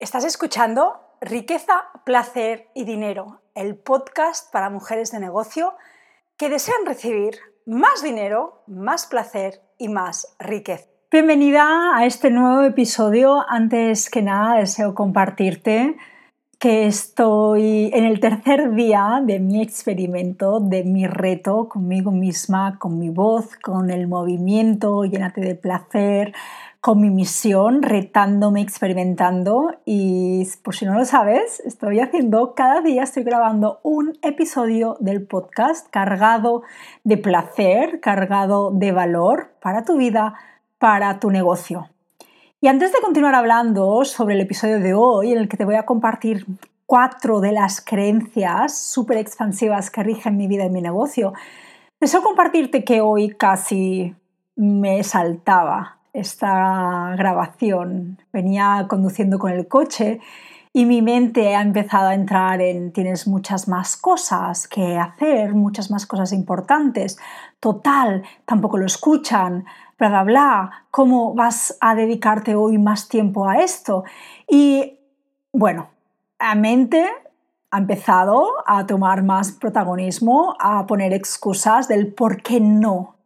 Estás escuchando Riqueza, Placer y Dinero, el podcast para mujeres de negocio que desean recibir más dinero, más placer y más riqueza. Bienvenida a este nuevo episodio. Antes que nada, deseo compartirte que estoy en el tercer día de mi experimento, de mi reto conmigo misma, con mi voz, con el movimiento, llénate de placer, con mi misión, retándome, experimentando y por si no lo sabes, estoy haciendo, cada día estoy grabando un episodio del podcast cargado de placer, cargado de valor para tu vida, para tu negocio. Y antes de continuar hablando sobre el episodio de hoy, en el que te voy a compartir cuatro de las creencias súper expansivas que rigen mi vida y mi negocio, deseo compartirte que hoy casi me saltaba esta grabación. Venía conduciendo con el coche y mi mente ha empezado a entrar en tienes muchas más cosas que hacer, muchas más cosas importantes. Total, tampoco lo escuchan, bla, bla, bla. ¿Cómo vas a dedicarte hoy más tiempo a esto? Y bueno, la mente ha empezado a tomar más protagonismo, a poner excusas del por qué no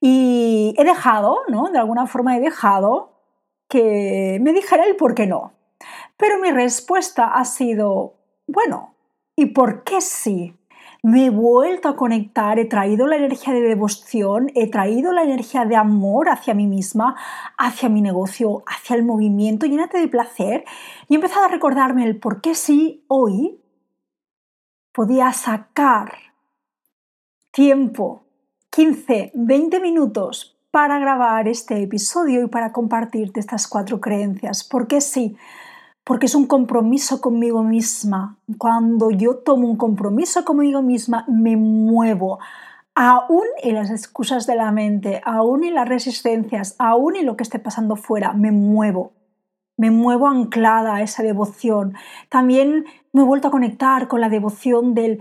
y he dejado, ¿no? De alguna forma he dejado que me dijera el por qué no. Pero mi respuesta ha sido, bueno, ¿y por qué sí? Me he vuelto a conectar, he traído la energía de devoción, he traído la energía de amor hacia mí misma, hacia mi negocio, hacia el movimiento, llénate de placer y he empezado a recordarme el por qué sí hoy podía sacar tiempo 15, 20 minutos para grabar este episodio y para compartirte estas cuatro creencias. ¿Por qué sí? Porque es un compromiso conmigo misma. Cuando yo tomo un compromiso conmigo misma, me muevo. Aún en las excusas de la mente, aún en las resistencias, aún en lo que esté pasando fuera, me muevo. Me muevo anclada a esa devoción. También me he vuelto a conectar con la devoción del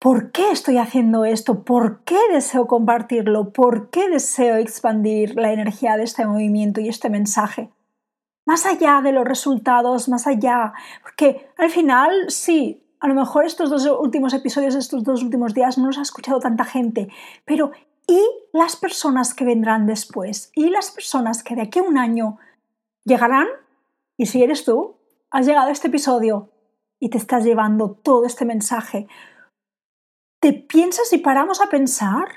¿Por qué estoy haciendo esto? ¿Por qué deseo compartirlo? ¿Por qué deseo expandir la energía de este movimiento y este mensaje? Más allá de los resultados, más allá, porque al final sí, a lo mejor estos dos últimos episodios, estos dos últimos días no los ha escuchado tanta gente, pero ¿y las personas que vendrán después? ¿Y las personas que de aquí a un año llegarán? Y si eres tú, has llegado a este episodio y te estás llevando todo este mensaje ¿Te piensas y paramos a pensar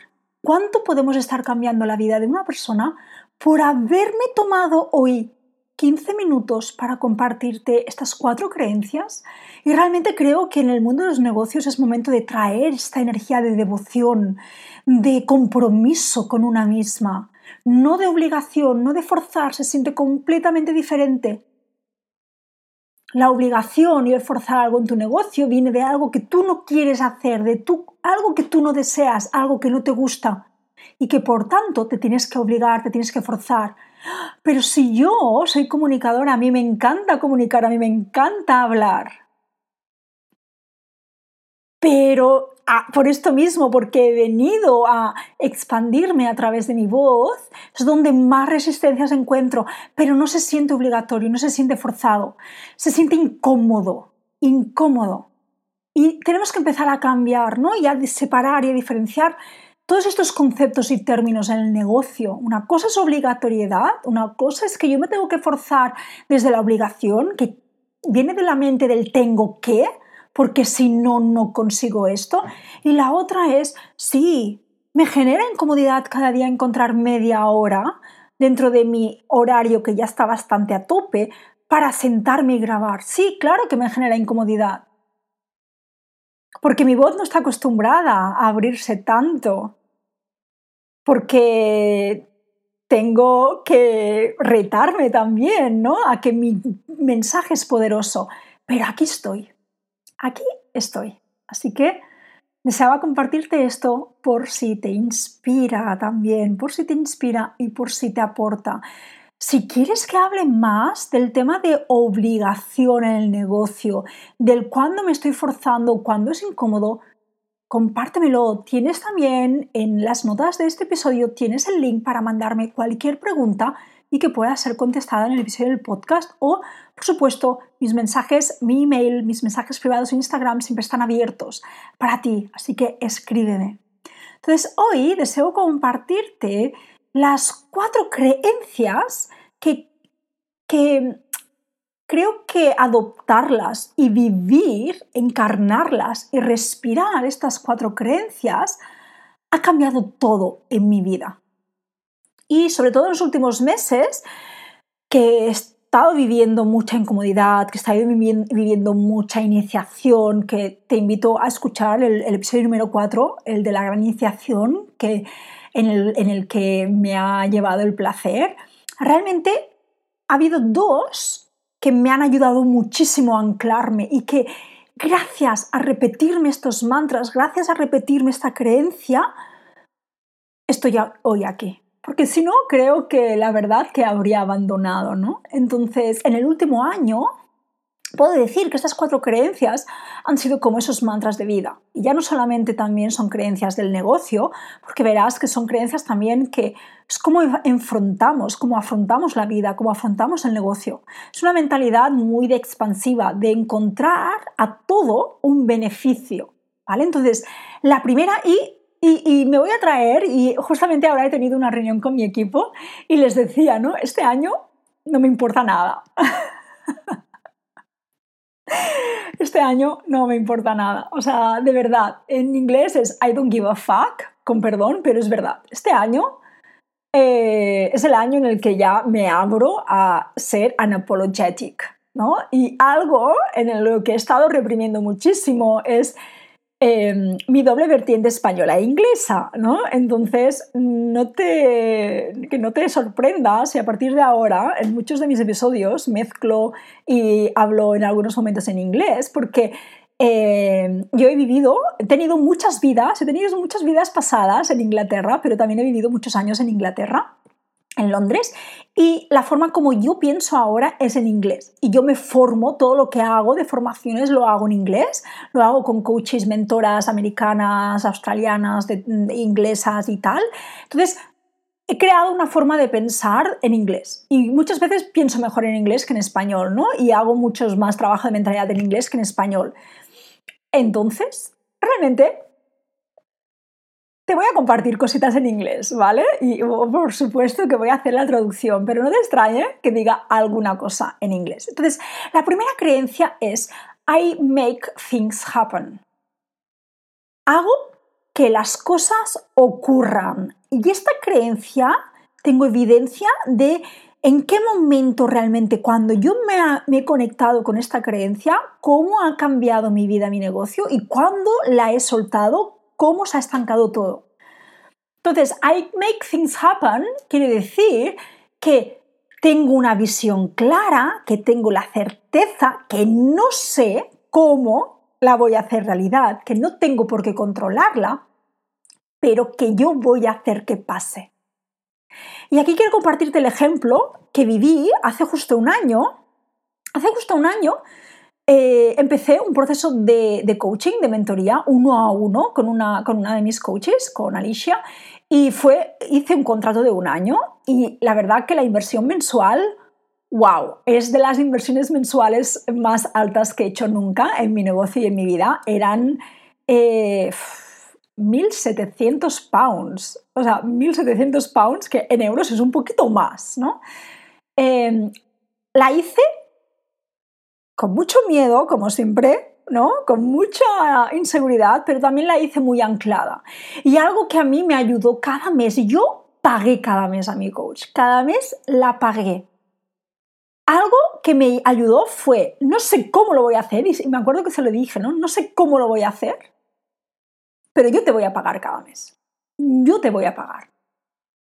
cuánto podemos estar cambiando la vida de una persona por haberme tomado hoy 15 minutos para compartirte estas cuatro creencias? Y realmente creo que en el mundo de los negocios es momento de traer esta energía de devoción, de compromiso con una misma, no de obligación, no de forzar, se siente completamente diferente la obligación y el forzar algo en tu negocio viene de algo que tú no quieres hacer, de tú, algo que tú no deseas, algo que no te gusta y que por tanto te tienes que obligar, te tienes que forzar. Pero si yo soy comunicadora, a mí me encanta comunicar, a mí me encanta hablar. Pero por esto mismo, porque he venido a expandirme a través de mi voz, es donde más resistencias encuentro, pero no se siente obligatorio, no se siente forzado, se siente incómodo, incómodo. Y tenemos que empezar a cambiar, ¿no? Y a separar y a diferenciar todos estos conceptos y términos en el negocio. Una cosa es obligatoriedad, una cosa es que yo me tengo que forzar desde la obligación, que viene de la mente del tengo que, porque si no, no consigo esto. Y la otra es, sí, me genera incomodidad cada día encontrar media hora dentro de mi horario que ya está bastante a tope para sentarme y grabar. Sí, claro que me genera incomodidad. Porque mi voz no está acostumbrada a abrirse tanto. Porque tengo que retarme también, ¿no? A que mi mensaje es poderoso. Pero aquí estoy aquí estoy. Así que deseaba compartirte esto por si te inspira también, por si te inspira y por si te aporta. Si quieres que hable más del tema de obligación en el negocio, del cuándo me estoy forzando, cuándo es incómodo, compártemelo. Tienes también en las notas de este episodio, tienes el link para mandarme cualquier pregunta y que pueda ser contestada en el episodio del podcast o, por supuesto, mis mensajes, mi email, mis mensajes privados en Instagram siempre están abiertos para ti, así que escríbeme. Entonces, hoy deseo compartirte las cuatro creencias que, que creo que adoptarlas y vivir, encarnarlas y respirar estas cuatro creencias ha cambiado todo en mi vida. Y sobre todo en los últimos meses, que he estado viviendo mucha incomodidad, que he estado viviendo mucha iniciación, que te invito a escuchar el, episodio número 4, el de la gran iniciación, que, en, el, en el que me ha llevado el placer. Realmente ha habido dos que me han ayudado muchísimo a anclarme y que gracias a repetirme estos mantras, gracias a repetirme esta creencia, estoy hoy aquí. Porque si no, creo que la verdad que habría abandonado, ¿no? Entonces, en el último año puedo decir que estas cuatro creencias han sido como esos mantras de vida. Y ya no solamente también son creencias del negocio, porque verás que son creencias también que es como enfrentamos, cómo afrontamos la vida, cómo afrontamos el negocio. Es una mentalidad muy de expansiva, de encontrar a todo un beneficio. ¿Vale? Entonces, la primera y y, y, me voy a traer, y justamente ahora he tenido una reunión con mi equipo y les decía, ¿no? Este año no me importa nada. Este año no me importa nada. O sea, de verdad, en inglés es I don't give a fuck, con perdón, pero es verdad. Este año eh, es el año en el que ya me abro a ser unapologetic, ¿no? Y algo en lo que he estado reprimiendo muchísimo es Em, mi doble vertiente española e inglesa, ¿no? Entonces, no te, que no te sorprendas si a partir de ahora, en muchos de mis episodios, mezclo y hablo en algunos momentos en inglés, porque em, yo he vivido, he tenido muchas vidas, he tenido muchas vidas pasadas en Inglaterra, pero también he vivido muchos años en Inglaterra en Londres y la forma como yo pienso ahora es en inglés y yo me formo, todo lo que hago de formaciones lo hago en inglés, lo hago con coaches, mentoras americanas, australianas, inglesas y tal. Entonces, he creado una forma de pensar en inglés y muchas veces pienso mejor en inglés que en español, ¿no? Y hago muchos más trabajo de mentalidad en inglés que en español. Entonces, realmente voy a compartir cositas en inglés, ¿vale? Y por supuesto que voy a hacer la traducción, pero no te extrañe que diga alguna cosa en inglés. Entonces, la primera creencia es I make things happen. Hago que las cosas ocurran. Y esta creencia tengo evidencia de en qué momento realmente cuando yo me, me, he conectado con esta creencia, cómo ha cambiado mi vida, mi negocio y cuándo la he soltado, cómo se ha estancado todo. Entonces, I make things happen quiere decir que tengo una visión clara, que tengo la certeza, que no sé cómo la voy a hacer realidad, que no tengo por qué controlarla, pero que yo voy a hacer que pase. Y aquí quiero compartirte el ejemplo que viví hace justo un año. Hace justo un año eh, empecé un proceso de, coaching, de mentoría, uno a uno, con una, con una de mis coaches, con Alicia, y fue, hice un contrato de un año y la verdad que la inversión mensual, wow, es de las inversiones mensuales más altas que he hecho nunca en mi negocio y en mi vida. Eran 1.700 eh, pounds, o sea, 1.700 pounds, que en euros es un poquito más, ¿no? Em, la hice con mucho miedo, como siempre, ¿no? Con mucha inseguridad, pero también la hice muy anclada. Y algo que a mí me ayudó cada mes, yo pagué cada mes a mi coach, cada mes la pagué. Algo que me ayudó fue, no sé cómo lo voy a hacer, y me acuerdo que se lo dije, ¿no? No sé cómo lo voy a hacer, pero yo te voy a pagar cada mes. Yo te voy a pagar.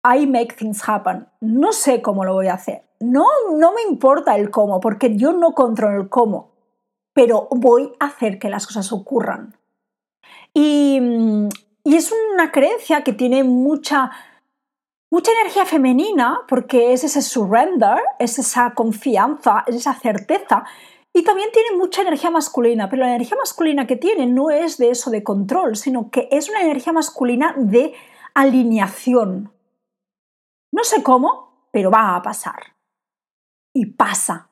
I make things happen. No sé cómo lo voy a hacer. No, no me importa el cómo, porque yo no controlo el cómo, pero voy a hacer que las cosas ocurran. Y, y es una creencia que tiene mucha, mucha energía femenina, porque es ese surrender, es esa confianza, es esa certeza. Y también tiene mucha energía masculina, pero la energía masculina que tiene no es de eso de control, sino que es una energía masculina de alineación, no sé cómo, pero va a pasar. Y pasa.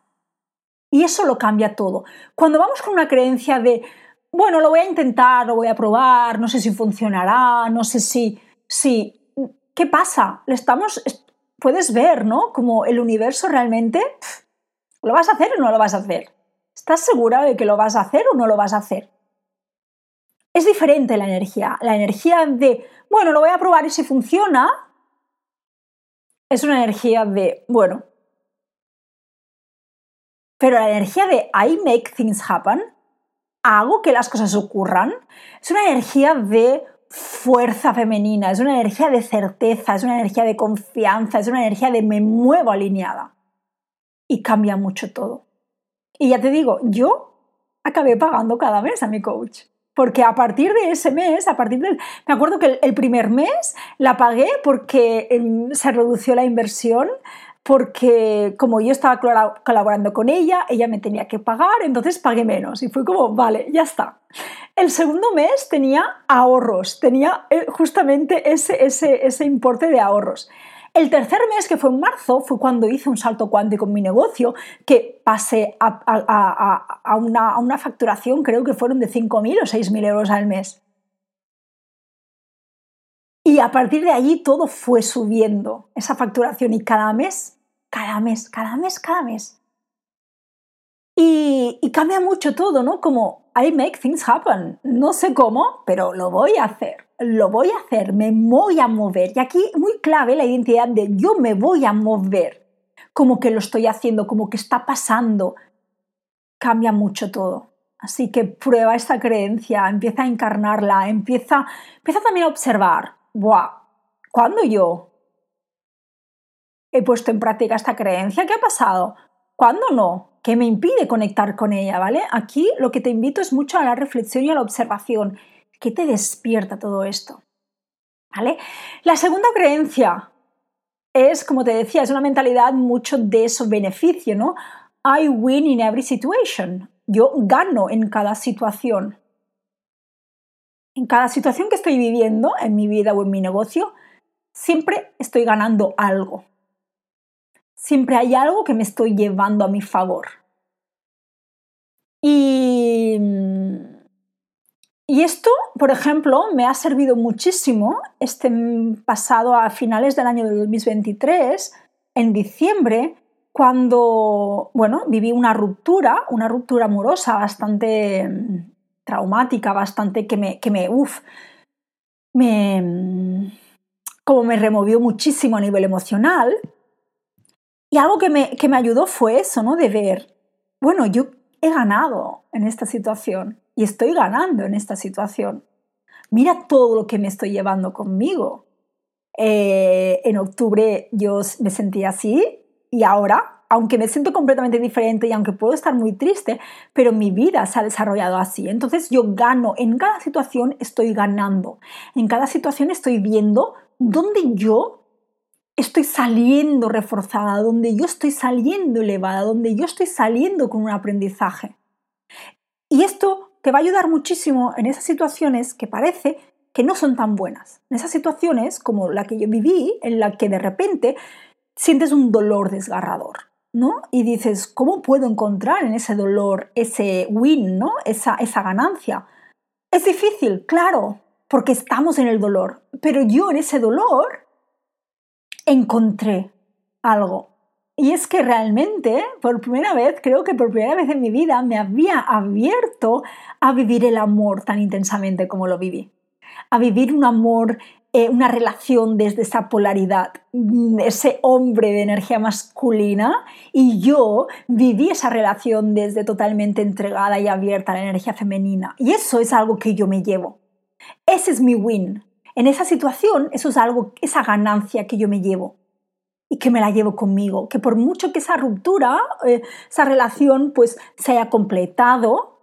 Y eso lo cambia todo. Cuando vamos con una creencia de, bueno, lo voy a intentar, lo voy a probar, no sé si funcionará, no sé si, si, ¿qué pasa? Le estamos, puedes ver, ¿no? Como el universo realmente, ¿lo vas a hacer o no lo vas a hacer? ¿Estás segura de que lo vas a hacer o no lo vas a hacer? Es diferente la energía. La energía de, bueno, lo voy a probar y si funciona, es una energía de, bueno. Pero la energía de I make things happen, hago que las cosas ocurran, es una energía de fuerza femenina, es una energía de certeza, es una energía de confianza, es una energía de me muevo alineada. Y cambia mucho todo. Y ya te digo, yo acabé pagando cada mes a mi coach. Porque a partir de ese mes, a partir del... Me acuerdo que el primer mes la pagué porque em, se redució la inversión, porque como yo estaba colaborando con ella, ella me tenía que pagar, entonces pagué menos. Y fue como, vale, ya está. El segundo mes tenía ahorros, tenía eh, justamente ese, ese, ese importe de ahorros. El tercer mes, que fue en marzo, fue cuando hice un salto cuántico en mi negocio, que pasé a, una, facturación, creo que fueron de 5.000 o 6.000 euros al mes. Y a partir de allí todo fue subiendo, esa facturación, y cada mes, cada mes, cada mes, cada mes. Y, y cambia mucho todo, ¿no? Como I make things happen. No sé cómo, pero lo voy a hacer lo voy a hacer, me voy a mover. Y aquí muy clave la identidad de yo me voy a mover, como que lo estoy haciendo, como que está pasando. Cambia mucho todo. Así que prueba esta creencia, empieza a encarnarla, empieza, empieza también a observar, ¡buah! ¿Cuándo yo he puesto en práctica esta creencia? ¿Qué ha pasado? ¿Cuándo no? ¿Qué me impide conectar con ella? ¿Vale? Aquí lo que te invito es mucho a la reflexión y a la observación ¿Qué te despierta todo esto? ¿Vale? La segunda creencia es, como te decía, es una mentalidad mucho de eso beneficio, ¿no? I win in every situation. Yo gano en cada situación. En cada situación que estoy viviendo en mi vida o en mi negocio, siempre estoy ganando algo. Siempre hay algo que me estoy llevando a mi favor. Y y esto, por ejemplo, me ha servido muchísimo este pasado a finales del año 2023, en diciembre, cuando, bueno, viví una ruptura, una ruptura amorosa bastante mm, traumática, bastante que me, que me, uf, me, mm, como me removió muchísimo a nivel emocional. Y algo que me, que me ayudó fue eso, ¿no? De ver, bueno, yo he ganado en esta situación y estoy ganando en esta situación. Mira todo lo que me estoy llevando conmigo. Eh, en octubre yo me sentía así y ahora, aunque me siento completamente diferente y aunque puedo estar muy triste, pero mi vida se ha desarrollado así. Entonces yo gano, en cada situación estoy ganando. En cada situación estoy viendo dónde yo estoy saliendo reforzada, donde yo estoy saliendo elevada, donde yo estoy saliendo con un aprendizaje. Y esto te va a ayudar muchísimo en esas situaciones que parece que no son tan buenas. En esas situaciones como la que yo viví, en la que de repente sientes un dolor desgarrador, ¿no? Y dices, ¿cómo puedo encontrar en ese dolor ese win, ¿no? Esa, esa ganancia. Es difícil, claro, porque estamos en el dolor, pero yo en ese dolor encontré algo y es que realmente, por primera vez, creo que por primera vez en mi vida, me había abierto a vivir el amor tan intensamente como lo viví. A vivir un amor, eh, una relación desde esa polaridad, ese hombre de energía masculina, y yo viví esa relación desde totalmente entregada y abierta a la energía femenina. Y eso es algo que yo me llevo. Ese es mi win. En esa situación, eso es algo, esa ganancia que yo me llevo y que me la llevo conmigo, que por mucho que esa ruptura, eh, esa relación pues se haya completado,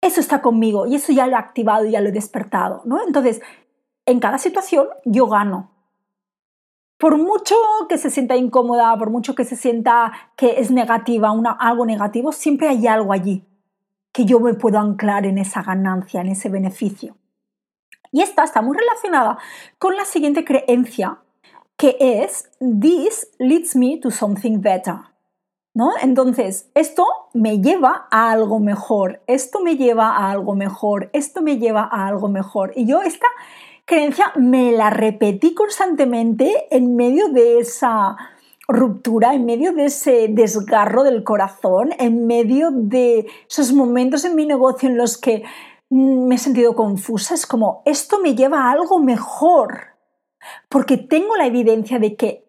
eso está conmigo y eso ya lo he activado y ya lo he despertado, ¿no? Entonces, en cada situación yo gano. Por mucho que se sienta incómoda, por mucho que se sienta que es negativa, una, algo negativo, siempre hay algo allí que yo me puedo anclar en esa ganancia, en ese beneficio. Y esta está muy relacionada con la siguiente creencia que es This leads me to something better. ¿No? Entonces, esto me lleva a algo mejor, esto me lleva a algo mejor, esto me lleva a algo mejor. Y yo esta creencia me la repetí constantemente en medio de esa ruptura, en medio de ese desgarro del corazón, en medio de esos momentos en mi negocio en los que me he sentido confusa. Es como, esto me lleva a algo mejor, porque tengo la evidencia de que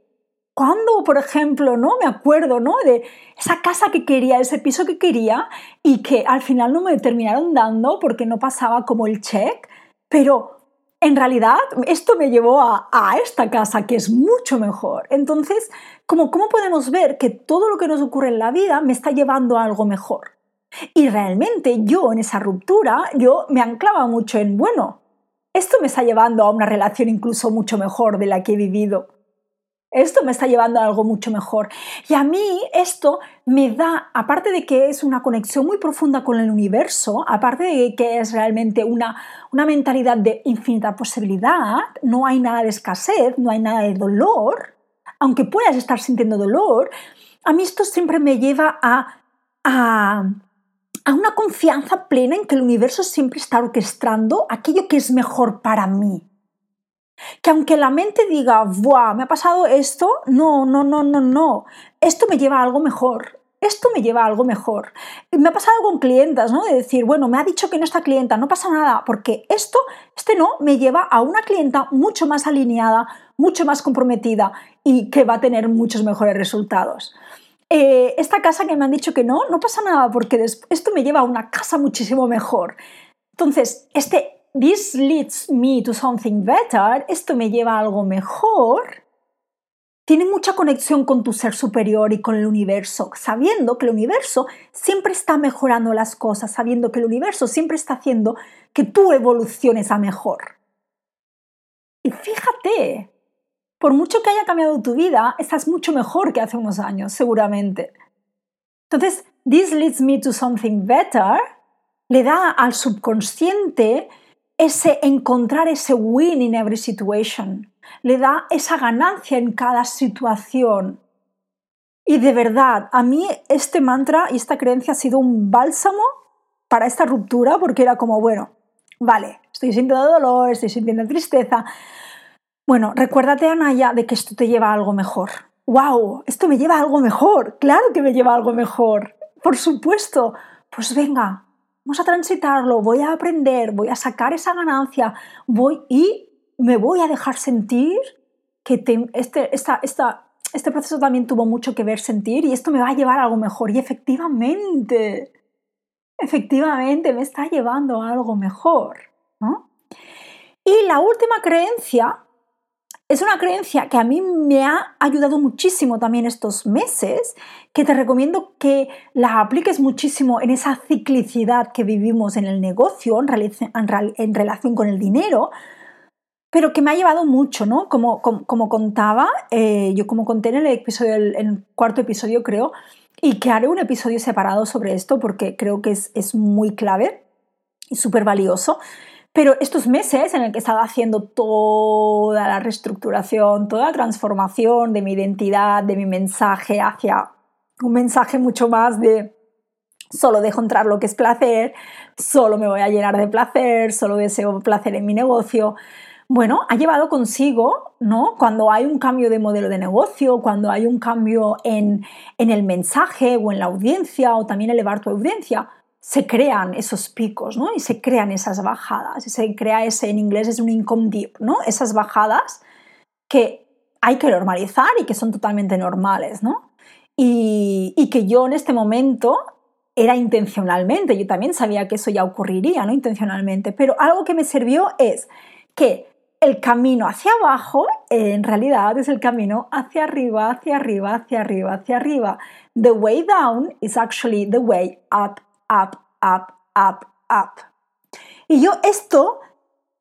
cuando, por ejemplo, ¿no? Me acuerdo, ¿no? De esa casa que quería, ese piso que quería y que al final no me terminaron dando porque no pasaba como el check, pero en realidad esto me llevó a, esta casa que es mucho mejor. Entonces, ¿cómo, ¿cómo podemos ver que todo lo que nos ocurre en la vida me está llevando a algo mejor? Y realmente yo en esa ruptura, yo me anclaba mucho en, bueno, esto me está llevando a una relación incluso mucho mejor de la que he vivido. Esto me está llevando a algo mucho mejor. Y a mí esto me da, aparte de que es una conexión muy profunda con el universo, aparte de que es realmente una, una mentalidad de infinita posibilidad, no hay nada de escasez, no hay nada de dolor, aunque puedas estar sintiendo dolor, a mí esto siempre me lleva a, a, a una confianza plena en que el universo siempre está orquestando aquello que es mejor para mí. Que aunque la mente diga, ¡buah! Me ha pasado esto, no, no, no, no, no. Esto me lleva a algo mejor. Esto me lleva a algo mejor. Me ha pasado con clientas, ¿no? De decir, bueno, me ha dicho que no está clienta, no pasa nada, porque esto, este no, me lleva a una clienta mucho más alineada, mucho más comprometida y que va a tener muchos mejores resultados. Eh, esta casa que me han dicho que no, no pasa nada, porque esto me lleva a una casa muchísimo mejor. Entonces, este this leads me to something better, esto me lleva a algo mejor, tiene mucha conexión con tu ser superior y con el universo, sabiendo que el universo siempre está mejorando las cosas, sabiendo que el universo siempre está haciendo que tú evoluciones a mejor. Y fíjate, por mucho que haya cambiado tu vida, estás mucho mejor que hace unos años, seguramente. Entonces, this leads me to something better le da al subconsciente ese encontrar ese win in every situation, le da esa ganancia en cada situación. Y de verdad, a mí este mantra y esta creencia ha sido un bálsamo para esta ruptura porque era como, bueno, vale, estoy sintiendo dolor, estoy sintiendo tristeza. Bueno, recuérdate, Anaya, de que esto te lleva a algo mejor. ¡Wow! Esto me lleva a algo mejor. Claro que me lleva a algo mejor. Por supuesto. Pues venga, vamos a transitarlo, voy a aprender, voy a sacar esa ganancia, voy y me voy a dejar sentir que este, esta, este proceso también tuvo mucho que ver sentir y esto me va a llevar a algo mejor. Y efectivamente, efectivamente me está llevando a algo mejor. Y la última creencia es una creencia que a mí me ha ayudado muchísimo también estos meses, que te recomiendo que la apliques muchísimo en esa ciclicidad que vivimos en el negocio, en, relación con el dinero, pero que me ha llevado mucho, ¿no? Como, como, contaba, eh, yo como conté en el, episodio, en el cuarto episodio creo, y que haré un episodio separado sobre esto porque creo que es, es muy clave y súper valioso. Pero estos meses en el que he haciendo toda la reestructuración, toda la transformación de mi identidad, de mi mensaje hacia un mensaje mucho más de solo dejo entrar lo que es placer, solo me voy a llenar de placer, solo deseo placer en mi negocio. Bueno, ha llevado consigo, ¿no? Cuando hay un cambio de modelo de negocio, cuando hay un cambio en, en el mensaje o en la audiencia o también elevar tu audiencia, se crean esos picos, ¿no? Y se crean esas bajadas, y se crea ese, en inglés es un income dip, ¿no? Esas bajadas que hay que normalizar y que son totalmente normales, ¿no? Y, y, que yo en este momento era intencionalmente, yo también sabía que eso ya ocurriría, ¿no? Intencionalmente, pero algo que me sirvió es que el camino hacia abajo en realidad es el camino hacia arriba, hacia arriba, hacia arriba, hacia arriba. The way down is actually the way up up, up, up, up. Y yo esto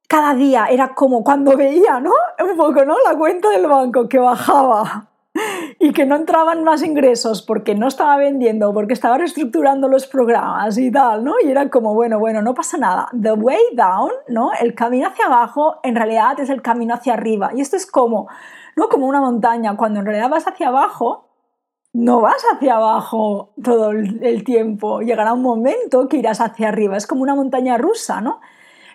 cada día era como cuando veía, ¿no? Un poco, ¿no? La cuenta del banco que bajaba y que no entraban más ingresos porque no estaba vendiendo, porque estaba reestructurando los programas y tal, ¿no? Y era como, bueno, bueno, no pasa nada. The way down, ¿no? El camino hacia abajo en realidad es el camino hacia arriba. Y esto es como, ¿no? Como una montaña. Cuando en realidad vas hacia abajo, no vas hacia abajo todo el tiempo. Llegará un momento que irás hacia arriba. Es como una montaña rusa, ¿no?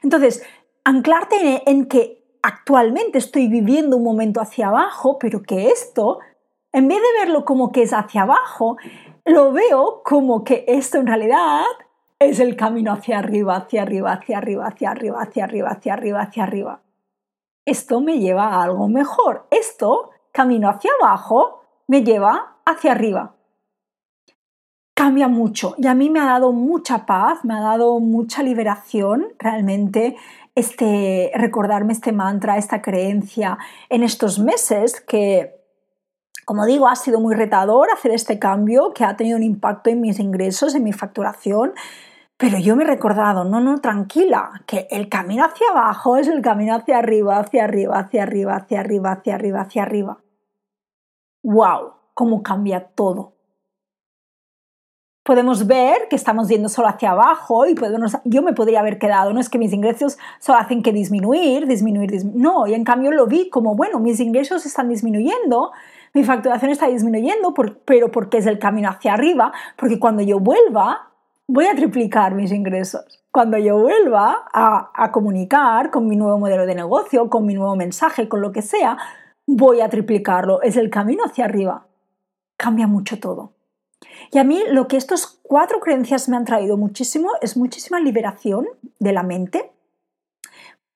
Entonces, anclarte en que actualmente estoy viviendo un momento hacia abajo, pero que esto, en vez de verlo como que es hacia abajo, lo veo como que esto en realidad es el camino hacia arriba, hacia arriba, hacia arriba, hacia arriba, hacia arriba, hacia arriba, hacia arriba. Esto me lleva a algo mejor. Esto, camino hacia abajo, me lleva hacia arriba. Cambia mucho y a mí me ha dado mucha paz, me ha dado mucha liberación realmente este recordarme este mantra, esta creencia en estos meses que como digo, ha sido muy retador hacer este cambio que ha tenido un impacto en mis ingresos, en mi facturación, pero yo me he recordado, no, no, tranquila, que el camino hacia abajo es el camino hacia arriba, hacia arriba, hacia arriba, hacia arriba, hacia arriba, hacia arriba. ¡Wow! ¿Cómo cambia todo? podemos ver que estamos yendo solo hacia abajo y podemos, yo me podría haber quedado, no es que mis ingresos solo hacen que disminuir, disminuir, disminuir, no, y en cambio lo vi como, bueno, mis ingresos están disminuyendo, mi facturación está disminuyendo, pero porque es el camino hacia arriba, porque cuando yo vuelva, voy a triplicar mis ingresos. Cuando yo vuelva a, a comunicar con mi nuevo modelo de negocio, con mi nuevo mensaje, con lo que sea, voy a triplicarlo. Es el camino hacia arriba. Cambia mucho todo. Y a mí lo que estas cuatro creencias me han traído muchísimo es muchísima liberación de la mente,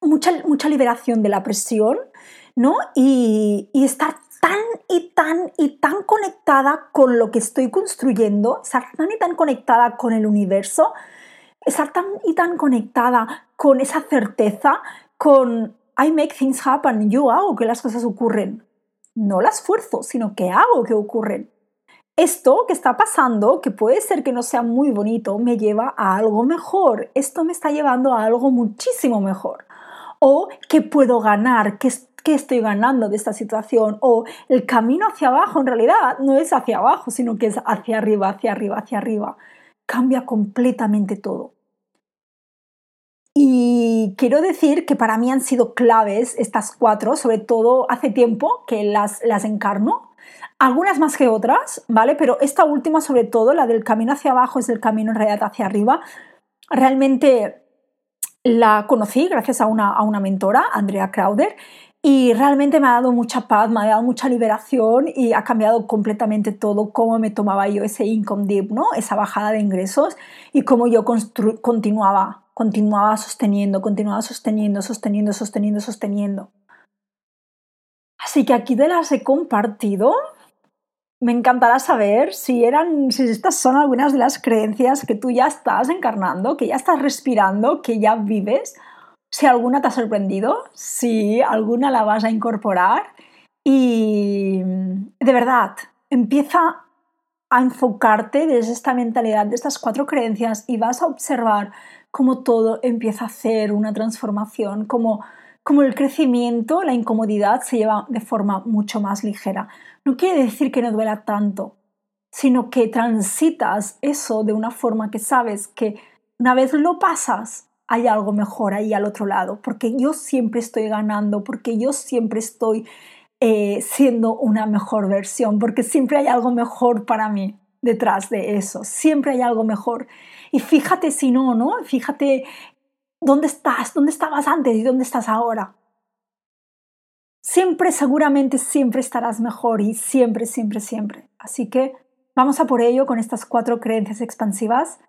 mucha, mucha liberación de la presión, ¿no? Y, y estar tan y tan y tan conectada con lo que estoy construyendo, estar tan y tan conectada con el universo, estar tan y tan conectada con esa certeza, con I make things happen, yo hago que las cosas ocurren. No las esfuerzo, sino que hago que ocurren esto que está pasando, que puede ser que no sea muy bonito, me lleva a algo mejor. Esto me está llevando a algo muchísimo mejor. O qué puedo ganar, qué, estoy ganando de esta situación. O el camino hacia abajo en realidad no es hacia abajo, sino que es hacia arriba, hacia arriba, hacia arriba. Cambia completamente todo. Y quiero decir que para mí han sido claves estas cuatro, sobre todo hace tiempo que las, las encarno algunas más que otras, ¿vale? Pero esta última, sobre todo, la del camino hacia abajo es el camino en realidad hacia arriba, realmente la conocí gracias a una, a una mentora, Andrea Crowder, y realmente me ha dado mucha paz, me ha dado mucha liberación y ha cambiado completamente todo cómo me tomaba yo ese income dip, ¿no? Esa bajada de ingresos y cómo yo continuaba, continuaba sosteniendo, continuaba sosteniendo, sosteniendo, sosteniendo, sosteniendo. Así que aquí te las he compartido me encantará saber si eran, si estas son algunas de las creencias que tú ya estás encarnando, que ya estás respirando, que ya vives. Si alguna te ha sorprendido, si alguna la vas a incorporar y de verdad, empieza a enfocarte desde esta mentalidad, de estas cuatro creencias y vas a observar cómo todo empieza a hacer una transformación, como como el crecimiento, la incomodidad se lleva de forma mucho más ligera. No quiere decir que no duela tanto, sino que transitas eso de una forma que sabes que una vez lo pasas, hay algo mejor ahí al otro lado, porque yo siempre estoy ganando, porque yo siempre estoy eh, siendo una mejor versión, porque siempre hay algo mejor para mí detrás de eso, siempre hay algo mejor. Y fíjate si no, ¿no? Fíjate ¿Dónde estás? ¿Dónde estabas antes y dónde estás ahora? Siempre, seguramente, siempre estarás mejor y siempre, siempre, siempre. Así que vamos a por ello con estas cuatro creencias expansivas.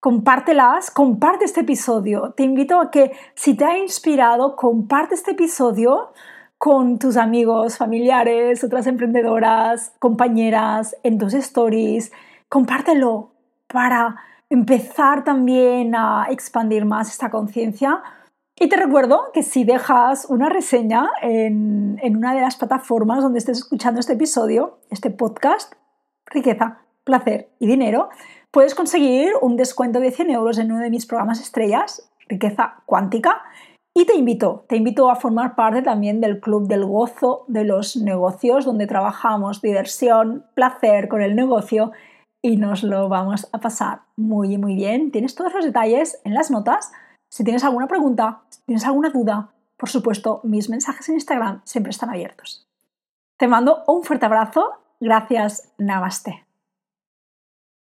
Compártelas, comparte este episodio. Te invito a que si te ha inspirado, comparte este episodio con tus amigos, familiares, otras emprendedoras, compañeras, en tus stories. Compártelo para empezar también a expandir más esta conciencia. Y te recuerdo que si dejas una reseña en, una de las plataformas donde estés escuchando este episodio, este podcast, riqueza, placer y dinero, puedes conseguir un descuento de 100 euros en uno de mis programas estrellas, riqueza cuántica. Y te invito, te invito a formar parte también del Club del Gozo de los Negocios, donde trabajamos diversión, placer con el negocio y nos lo vamos a pasar muy, muy bien. Tienes todos los detalles en las notas. Si tienes alguna pregunta, si tienes alguna duda, por supuesto, mis mensajes en Instagram siempre están abiertos. Te mando un fuerte abrazo. Gracias. Namaste.